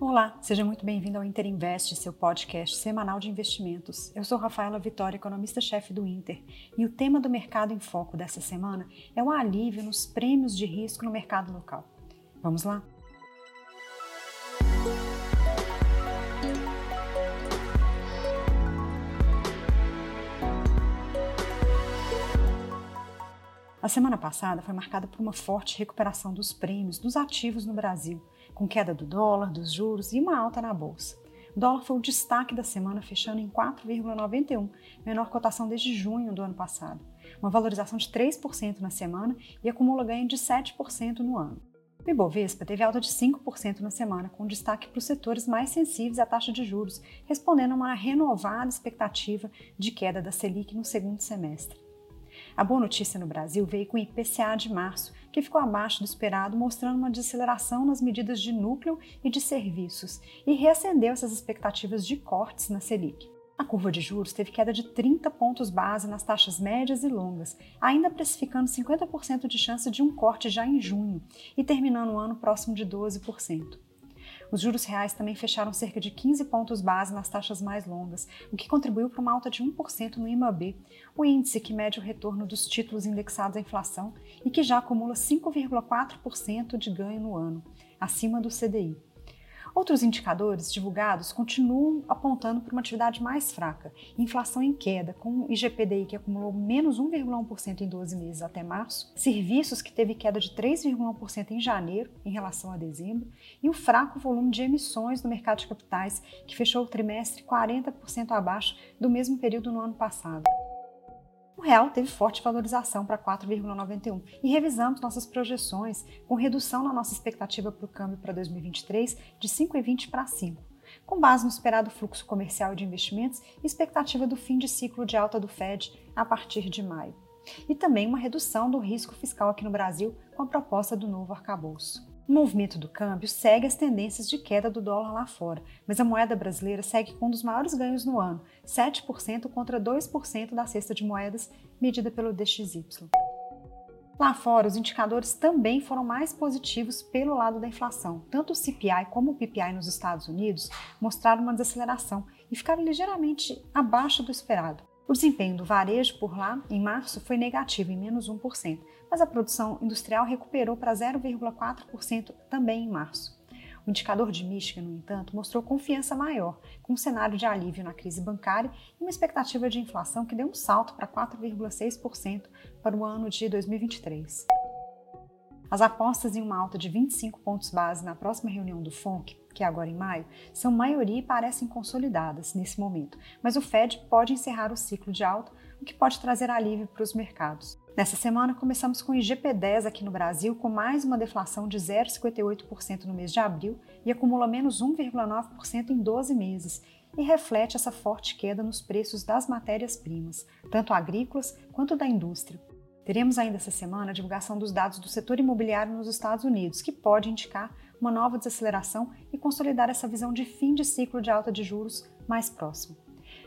Olá, seja muito bem-vindo ao Inter Invest, seu podcast semanal de investimentos. Eu sou Rafaela Vitória, economista-chefe do Inter, e o tema do Mercado em Foco dessa semana é o alívio nos prêmios de risco no mercado local. Vamos lá? Semana passada foi marcada por uma forte recuperação dos prêmios dos ativos no Brasil, com queda do dólar, dos juros e uma alta na bolsa. O dólar foi o destaque da semana, fechando em 4,91, menor cotação desde junho do ano passado. Uma valorização de 3% na semana e acumula ganho de 7% no ano. O Ibovespa teve alta de 5% na semana, com destaque para os setores mais sensíveis à taxa de juros, respondendo a uma renovada expectativa de queda da Selic no segundo semestre. A boa notícia no Brasil veio com o IPCA de março, que ficou abaixo do esperado, mostrando uma desaceleração nas medidas de núcleo e de serviços, e reacendeu essas expectativas de cortes na Selic. A curva de juros teve queda de 30 pontos base nas taxas médias e longas, ainda precificando 50% de chance de um corte já em junho e terminando o ano próximo de 12%. Os juros reais também fecharam cerca de 15 pontos base nas taxas mais longas, o que contribuiu para uma alta de 1% no IMAB, o índice que mede o retorno dos títulos indexados à inflação e que já acumula 5,4% de ganho no ano, acima do CDI. Outros indicadores divulgados continuam apontando para uma atividade mais fraca, inflação em queda, com o IGPDI que acumulou menos 1,1% em 12 meses até março, serviços que teve queda de 3,1% em janeiro em relação a dezembro, e o fraco volume de emissões no mercado de capitais, que fechou o trimestre 40% abaixo do mesmo período no ano passado o real teve forte valorização para 4,91 e revisamos nossas projeções com redução na nossa expectativa para o câmbio para 2023 de 5,20 para 5, com base no esperado fluxo comercial de investimentos e expectativa do fim de ciclo de alta do Fed a partir de maio. E também uma redução do risco fiscal aqui no Brasil com a proposta do novo arcabouço. O movimento do câmbio segue as tendências de queda do dólar lá fora, mas a moeda brasileira segue com um dos maiores ganhos no ano, 7% contra 2% da cesta de moedas medida pelo DXY. Lá fora, os indicadores também foram mais positivos pelo lado da inflação. Tanto o CPI como o PPI nos Estados Unidos mostraram uma desaceleração e ficaram ligeiramente abaixo do esperado. O desempenho do varejo por lá, em março, foi negativo, em menos 1%, mas a produção industrial recuperou para 0,4% também em março. O indicador de Michigan, no entanto, mostrou confiança maior, com um cenário de alívio na crise bancária e uma expectativa de inflação que deu um salto para 4,6% para o ano de 2023. As apostas em uma alta de 25 pontos base na próxima reunião do FONC, que é agora em maio, são maioria e parecem consolidadas nesse momento, mas o Fed pode encerrar o ciclo de alta, o que pode trazer alívio para os mercados. Nessa semana, começamos com o IGP-10 aqui no Brasil, com mais uma deflação de 0,58% no mês de abril e acumula menos 1,9% em 12 meses, e reflete essa forte queda nos preços das matérias-primas, tanto agrícolas quanto da indústria. Teremos ainda essa semana a divulgação dos dados do setor imobiliário nos Estados Unidos, que pode indicar uma nova desaceleração e consolidar essa visão de fim de ciclo de alta de juros mais próximo.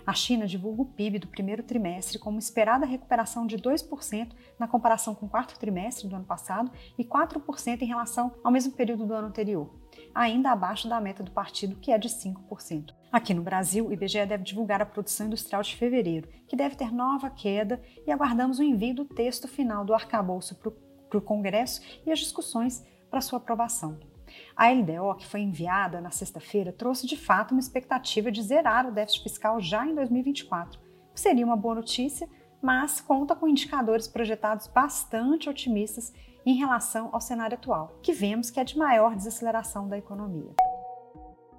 A China divulga o PIB do primeiro trimestre com uma esperada recuperação de 2% na comparação com o quarto trimestre do ano passado e 4% em relação ao mesmo período do ano anterior, ainda abaixo da meta do partido, que é de 5%. Aqui no Brasil, o IBGE deve divulgar a produção industrial de fevereiro, que deve ter nova queda, e aguardamos o envio do texto final do arcabouço para o Congresso e as discussões para sua aprovação. A LDO, que foi enviada na sexta-feira, trouxe de fato uma expectativa de zerar o déficit fiscal já em 2024, o que seria uma boa notícia, mas conta com indicadores projetados bastante otimistas em relação ao cenário atual, que vemos que é de maior desaceleração da economia.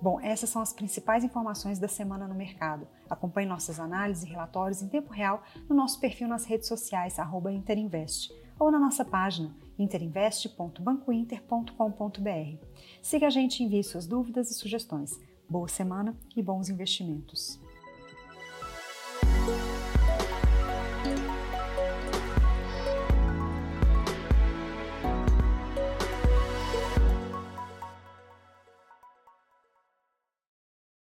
Bom, essas são as principais informações da semana no mercado. Acompanhe nossas análises e relatórios em tempo real no nosso perfil nas redes sociais, Interinvest, ou na nossa página interinvest.bancointer.com.br. Siga a gente e envie suas dúvidas e sugestões. Boa semana e bons investimentos!